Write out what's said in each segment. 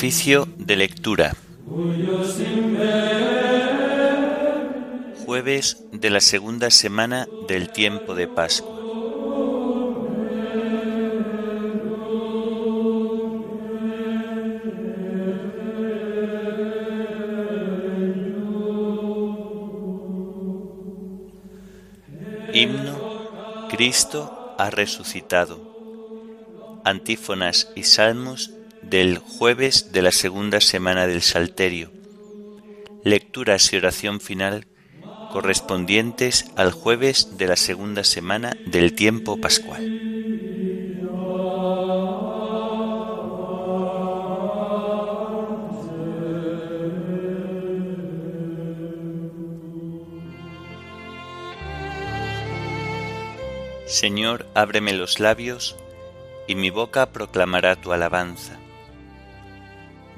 Oficio de lectura. Jueves de la segunda semana del tiempo de Pascua. Himno Cristo ha resucitado. Antífonas y salmos del jueves de la segunda semana del Salterio. Lecturas y oración final correspondientes al jueves de la segunda semana del tiempo pascual. Señor, ábreme los labios, y mi boca proclamará tu alabanza.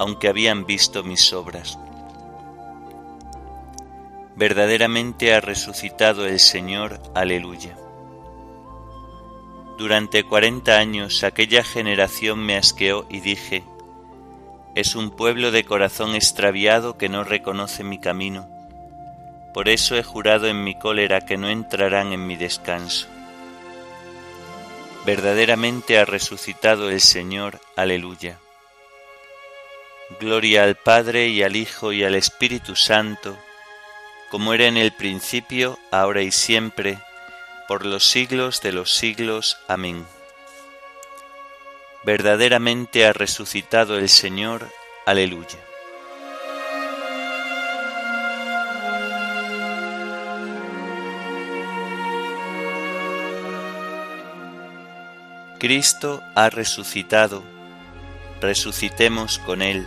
aunque habían visto mis obras. Verdaderamente ha resucitado el Señor, aleluya. Durante cuarenta años aquella generación me asqueó y dije, es un pueblo de corazón extraviado que no reconoce mi camino por eso he jurado en mi cólera que no entrarán en mi descanso. Verdaderamente ha resucitado el Señor, aleluya. Gloria al Padre y al Hijo y al Espíritu Santo, como era en el principio, ahora y siempre, por los siglos de los siglos. Amén. Verdaderamente ha resucitado el Señor, aleluya. Cristo ha resucitado, resucitemos con Él.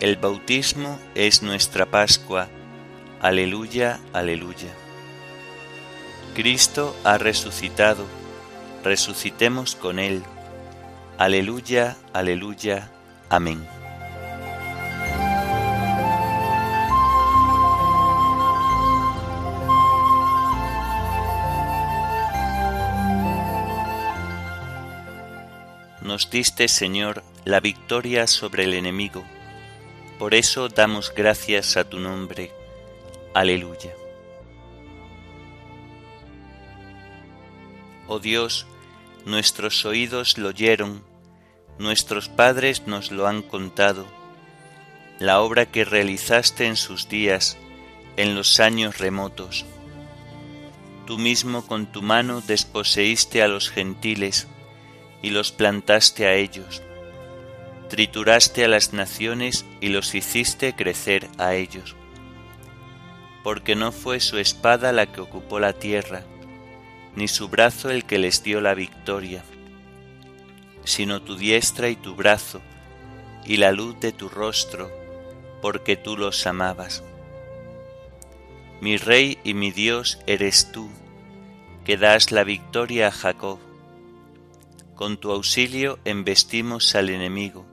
El bautismo es nuestra Pascua. Aleluya, aleluya. Cristo ha resucitado. Resucitemos con Él. Aleluya, aleluya. Amén. Nos diste, Señor, la victoria sobre el enemigo. Por eso damos gracias a tu nombre. Aleluya. Oh Dios, nuestros oídos lo oyeron, nuestros padres nos lo han contado, la obra que realizaste en sus días, en los años remotos. Tú mismo con tu mano desposeíste a los gentiles y los plantaste a ellos trituraste a las naciones y los hiciste crecer a ellos. Porque no fue su espada la que ocupó la tierra, ni su brazo el que les dio la victoria, sino tu diestra y tu brazo, y la luz de tu rostro, porque tú los amabas. Mi Rey y mi Dios eres tú, que das la victoria a Jacob. Con tu auxilio embestimos al enemigo,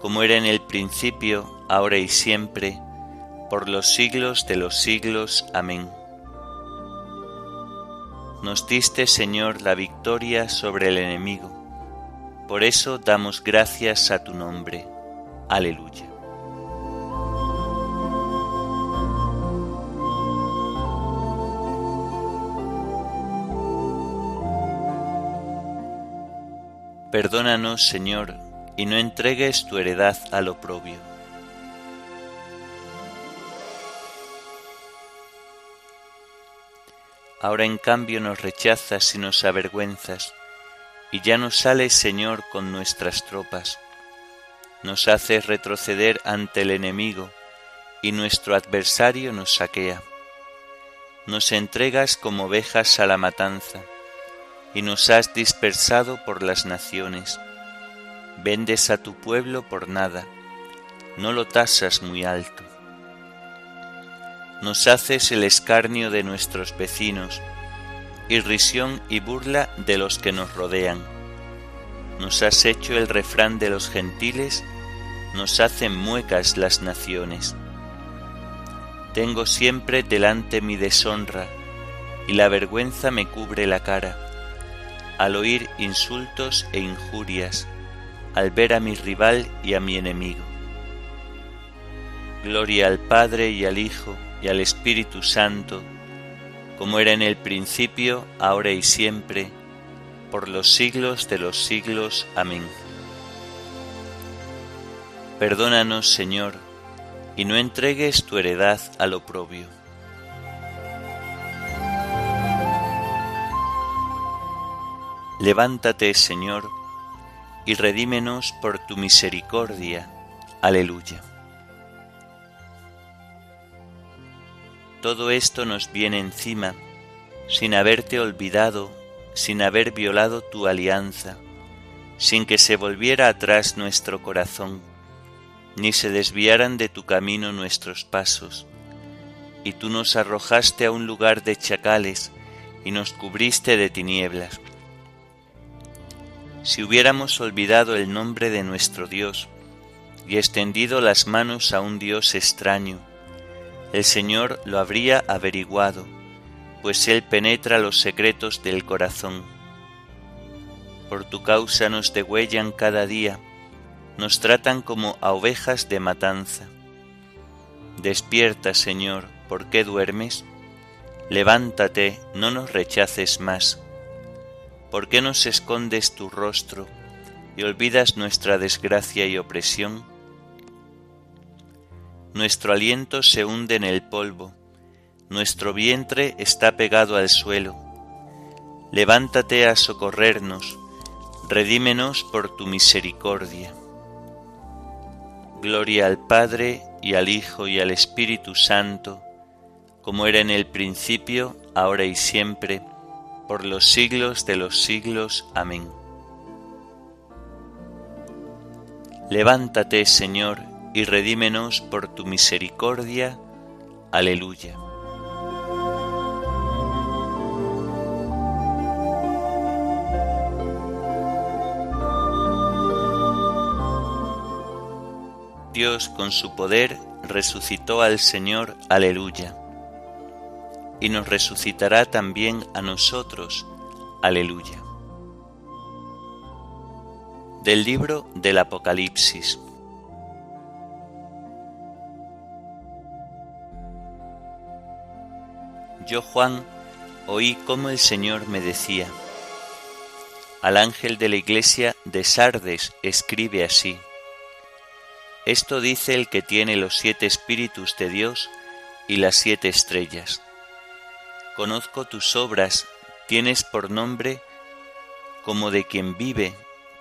como era en el principio, ahora y siempre, por los siglos de los siglos. Amén. Nos diste, Señor, la victoria sobre el enemigo por eso damos gracias a tu nombre. Aleluya. Perdónanos, Señor, y no entregues tu heredad al oprobio. Ahora en cambio nos rechazas y nos avergüenzas y ya no sales, Señor, con nuestras tropas. Nos haces retroceder ante el enemigo, y nuestro adversario nos saquea. Nos entregas como ovejas a la matanza, y nos has dispersado por las naciones. Vendes a tu pueblo por nada, no lo tasas muy alto. Nos haces el escarnio de nuestros vecinos, irrisión y burla de los que nos rodean. Nos has hecho el refrán de los gentiles, nos hacen muecas las naciones. Tengo siempre delante mi deshonra, y la vergüenza me cubre la cara, al oír insultos e injurias, al ver a mi rival y a mi enemigo. Gloria al Padre y al Hijo y al Espíritu Santo, como era en el principio, ahora y siempre, por los siglos de los siglos. Amén. Perdónanos, Señor, y no entregues tu heredad al oprobio. Levántate, Señor, y redímenos por tu misericordia. Aleluya. todo esto nos viene encima, sin haberte olvidado, sin haber violado tu alianza, sin que se volviera atrás nuestro corazón, ni se desviaran de tu camino nuestros pasos. Y tú nos arrojaste a un lugar de chacales y nos cubriste de tinieblas. Si hubiéramos olvidado el nombre de nuestro Dios y extendido las manos a un Dios extraño, el Señor lo habría averiguado, pues Él penetra los secretos del corazón. Por tu causa nos degüellan cada día, nos tratan como a ovejas de matanza. Despierta, Señor, ¿por qué duermes? Levántate, no nos rechaces más. ¿Por qué nos escondes tu rostro y olvidas nuestra desgracia y opresión? nuestro aliento se hunde en el polvo, nuestro vientre está pegado al suelo. Levántate a socorrernos, redímenos por tu misericordia. Gloria al Padre y al Hijo y al Espíritu Santo, como era en el principio, ahora y siempre, por los siglos de los siglos. Amén. Levántate, Señor, y redímenos por tu misericordia. Aleluya. Dios con su poder resucitó al Señor, aleluya, y nos resucitará también a nosotros, aleluya. Del libro del Apocalipsis. Yo, Juan, oí cómo el Señor me decía, al ángel de la iglesia de Sardes escribe así, esto dice el que tiene los siete espíritus de Dios y las siete estrellas. Conozco tus obras, tienes por nombre como de quien vive,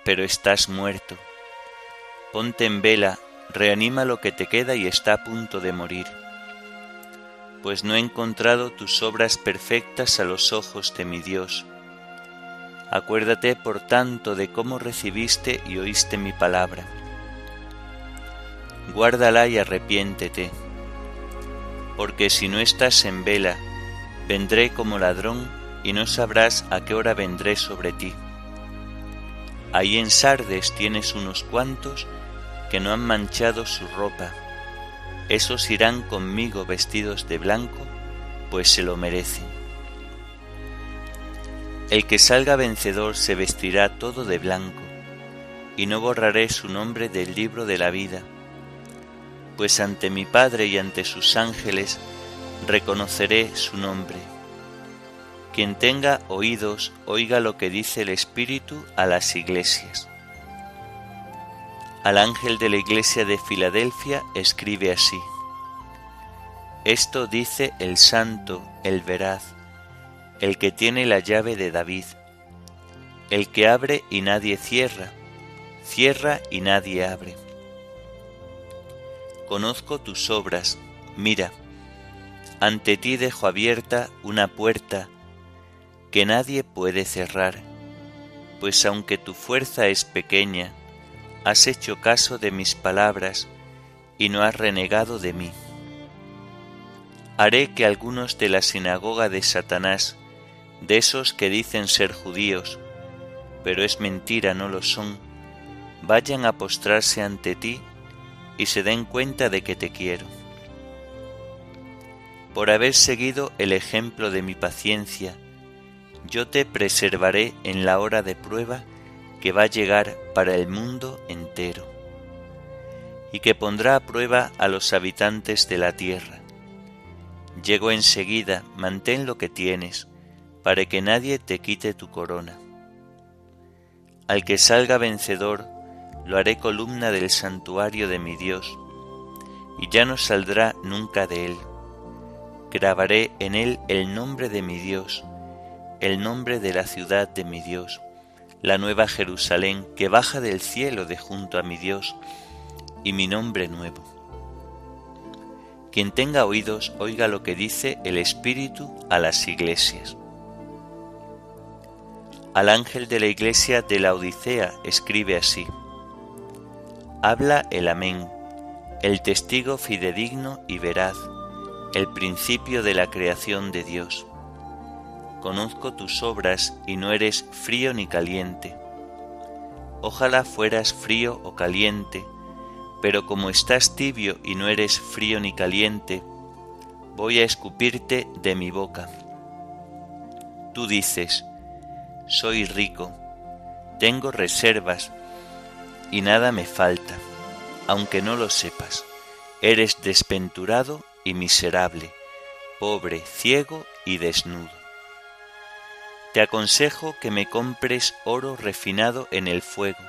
pero estás muerto. Ponte en vela, reanima lo que te queda y está a punto de morir pues no he encontrado tus obras perfectas a los ojos de mi Dios. Acuérdate, por tanto, de cómo recibiste y oíste mi palabra. Guárdala y arrepiéntete, porque si no estás en vela, vendré como ladrón y no sabrás a qué hora vendré sobre ti. Ahí en Sardes tienes unos cuantos que no han manchado su ropa esos irán conmigo vestidos de blanco, pues se lo merecen. El que salga vencedor se vestirá todo de blanco, y no borraré su nombre del libro de la vida, pues ante mi Padre y ante sus ángeles reconoceré su nombre. Quien tenga oídos, oiga lo que dice el Espíritu a las iglesias. Al ángel de la iglesia de Filadelfia escribe así. Esto dice el santo, el veraz, el que tiene la llave de David, el que abre y nadie cierra, cierra y nadie abre. Conozco tus obras, mira, ante ti dejo abierta una puerta que nadie puede cerrar, pues aunque tu fuerza es pequeña, has hecho caso de mis palabras y no has renegado de mí. Haré que algunos de la sinagoga de Satanás, de esos que dicen ser judíos, pero es mentira, no lo son, vayan a postrarse ante ti y se den cuenta de que te quiero. Por haber seguido el ejemplo de mi paciencia, yo te preservaré en la hora de prueba que va a llegar para el mundo entero y que pondrá a prueba a los habitantes de la tierra. Llego enseguida, mantén lo que tienes, para que nadie te quite tu corona. Al que salga vencedor, lo haré columna del santuario de mi Dios, y ya no saldrá nunca de él. Grabaré en él el nombre de mi Dios, el nombre de la ciudad de mi Dios, la nueva Jerusalén que baja del cielo de junto a mi Dios y mi nombre nuevo. Quien tenga oídos, oiga lo que dice el Espíritu a las iglesias. Al ángel de la iglesia de la Odisea escribe así. Habla el amén, el testigo fidedigno y veraz, el principio de la creación de Dios conozco tus obras y no eres frío ni caliente. Ojalá fueras frío o caliente, pero como estás tibio y no eres frío ni caliente, voy a escupirte de mi boca. Tú dices, soy rico, tengo reservas y nada me falta, aunque no lo sepas. Eres desventurado y miserable, pobre, ciego y desnudo te aconsejo que me compres oro refinado en el fuego,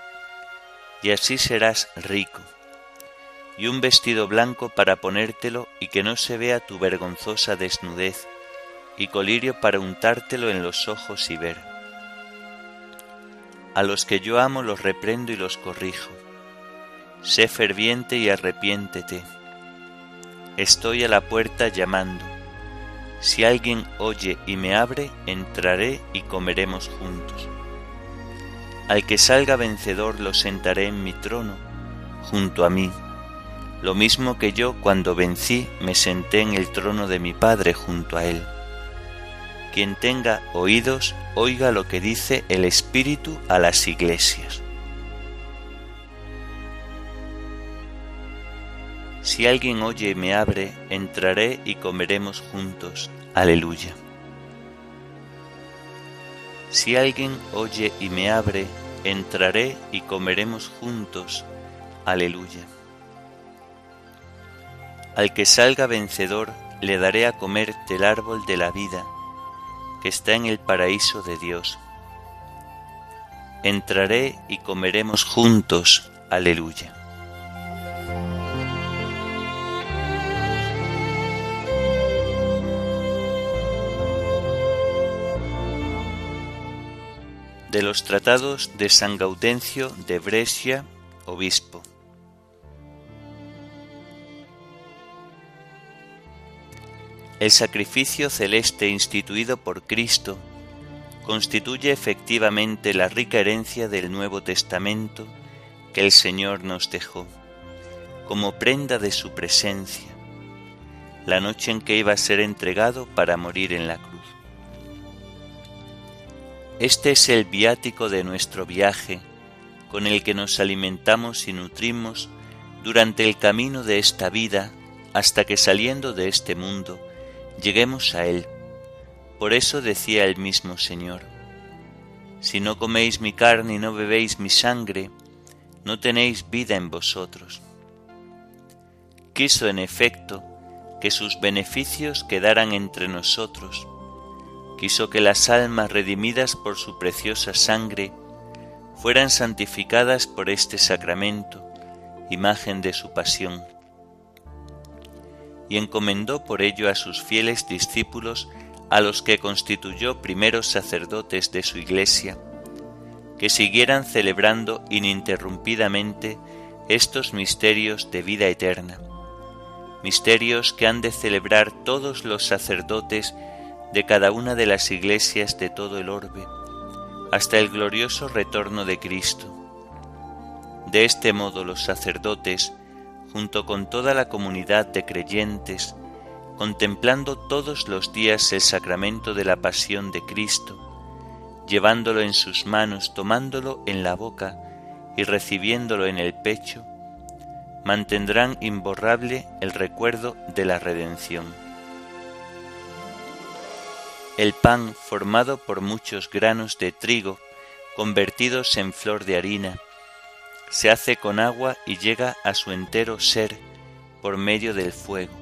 y así serás rico, y un vestido blanco para ponértelo y que no se vea tu vergonzosa desnudez, y colirio para untártelo en los ojos y ver. A los que yo amo los reprendo y los corrijo. Sé ferviente y arrepiéntete. Estoy a la puerta llamando si alguien oye y me abre, entraré y comeremos juntos. Al que salga vencedor lo sentaré en mi trono, junto a mí, lo mismo que yo cuando vencí me senté en el trono de mi Padre junto a él. Quien tenga oídos, oiga lo que dice el Espíritu a las iglesias. Si alguien oye y me abre, entraré y comeremos juntos. Aleluya. Si alguien oye y me abre, entraré y comeremos juntos. Aleluya. Al que salga vencedor le daré a comer del árbol de la vida, que está en el paraíso de Dios. Entraré y comeremos juntos. Aleluya. De los tratados de San Gaudencio de Brescia, obispo. El sacrificio celeste instituido por Cristo constituye efectivamente la rica herencia del Nuevo Testamento que el Señor nos dejó, como prenda de su presencia, la noche en que iba a ser entregado para morir en la cruz. Este es el viático de nuestro viaje, con el que nos alimentamos y nutrimos durante el camino de esta vida hasta que saliendo de este mundo lleguemos a Él. Por eso decía el mismo Señor, Si no coméis mi carne y no bebéis mi sangre, no tenéis vida en vosotros. Quiso en efecto que sus beneficios quedaran entre nosotros, quiso que las almas redimidas por su preciosa sangre fueran santificadas por este sacramento, imagen de su pasión. Y encomendó por ello a sus fieles discípulos, a los que constituyó primeros sacerdotes de su iglesia, que siguieran celebrando ininterrumpidamente estos misterios de vida eterna, misterios que han de celebrar todos los sacerdotes de cada una de las iglesias de todo el orbe, hasta el glorioso retorno de Cristo. De este modo los sacerdotes, junto con toda la comunidad de creyentes, contemplando todos los días el sacramento de la pasión de Cristo, llevándolo en sus manos, tomándolo en la boca y recibiéndolo en el pecho, mantendrán imborrable el recuerdo de la redención. El pan formado por muchos granos de trigo convertidos en flor de harina, se hace con agua y llega a su entero ser por medio del fuego.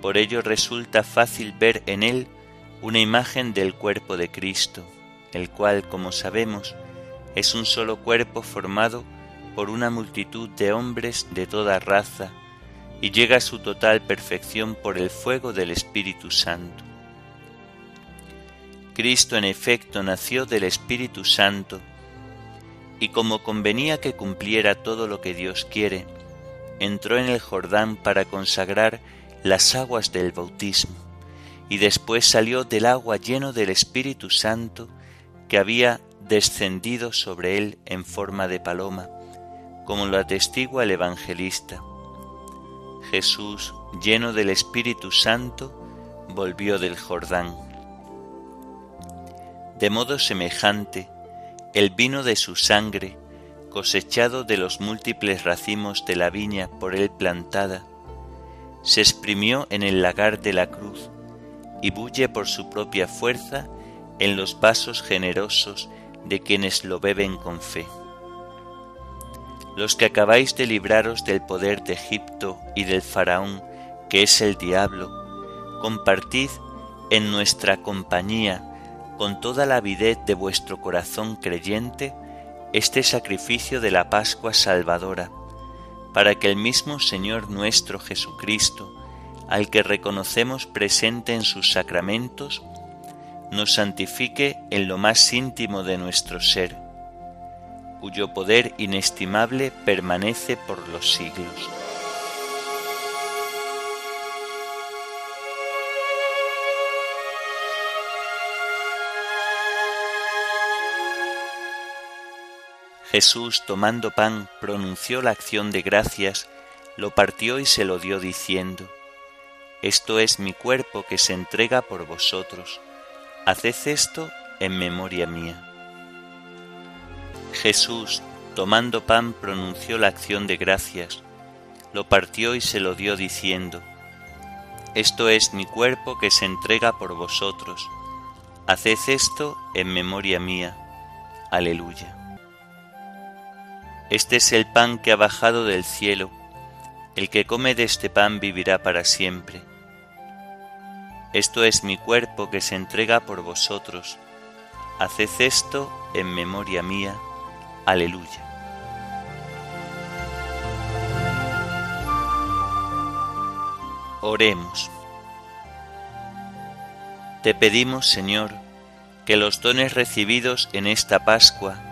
Por ello resulta fácil ver en él una imagen del cuerpo de Cristo, el cual, como sabemos, es un solo cuerpo formado por una multitud de hombres de toda raza y llega a su total perfección por el fuego del Espíritu Santo. Cristo en efecto nació del Espíritu Santo, y como convenía que cumpliera todo lo que Dios quiere, entró en el Jordán para consagrar las aguas del bautismo, y después salió del agua lleno del Espíritu Santo que había descendido sobre él en forma de paloma, como lo atestigua el evangelista. Jesús, lleno del Espíritu Santo, volvió del Jordán. De modo semejante, el vino de su sangre, cosechado de los múltiples racimos de la viña por él plantada, se exprimió en el lagar de la cruz y bulle por su propia fuerza en los vasos generosos de quienes lo beben con fe. Los que acabáis de libraros del poder de Egipto y del faraón, que es el diablo, compartid en nuestra compañía con toda la avidez de vuestro corazón creyente este sacrificio de la Pascua Salvadora, para que el mismo Señor nuestro Jesucristo, al que reconocemos presente en sus sacramentos, nos santifique en lo más íntimo de nuestro ser, cuyo poder inestimable permanece por los siglos. Jesús, tomando pan, pronunció la acción de gracias, lo partió y se lo dio diciendo, Esto es mi cuerpo que se entrega por vosotros, haced esto en memoria mía. Jesús, tomando pan, pronunció la acción de gracias, lo partió y se lo dio diciendo, Esto es mi cuerpo que se entrega por vosotros, haced esto en memoria mía. Aleluya. Este es el pan que ha bajado del cielo. El que come de este pan vivirá para siempre. Esto es mi cuerpo que se entrega por vosotros. Haced esto en memoria mía. Aleluya. Oremos. Te pedimos, Señor, que los dones recibidos en esta Pascua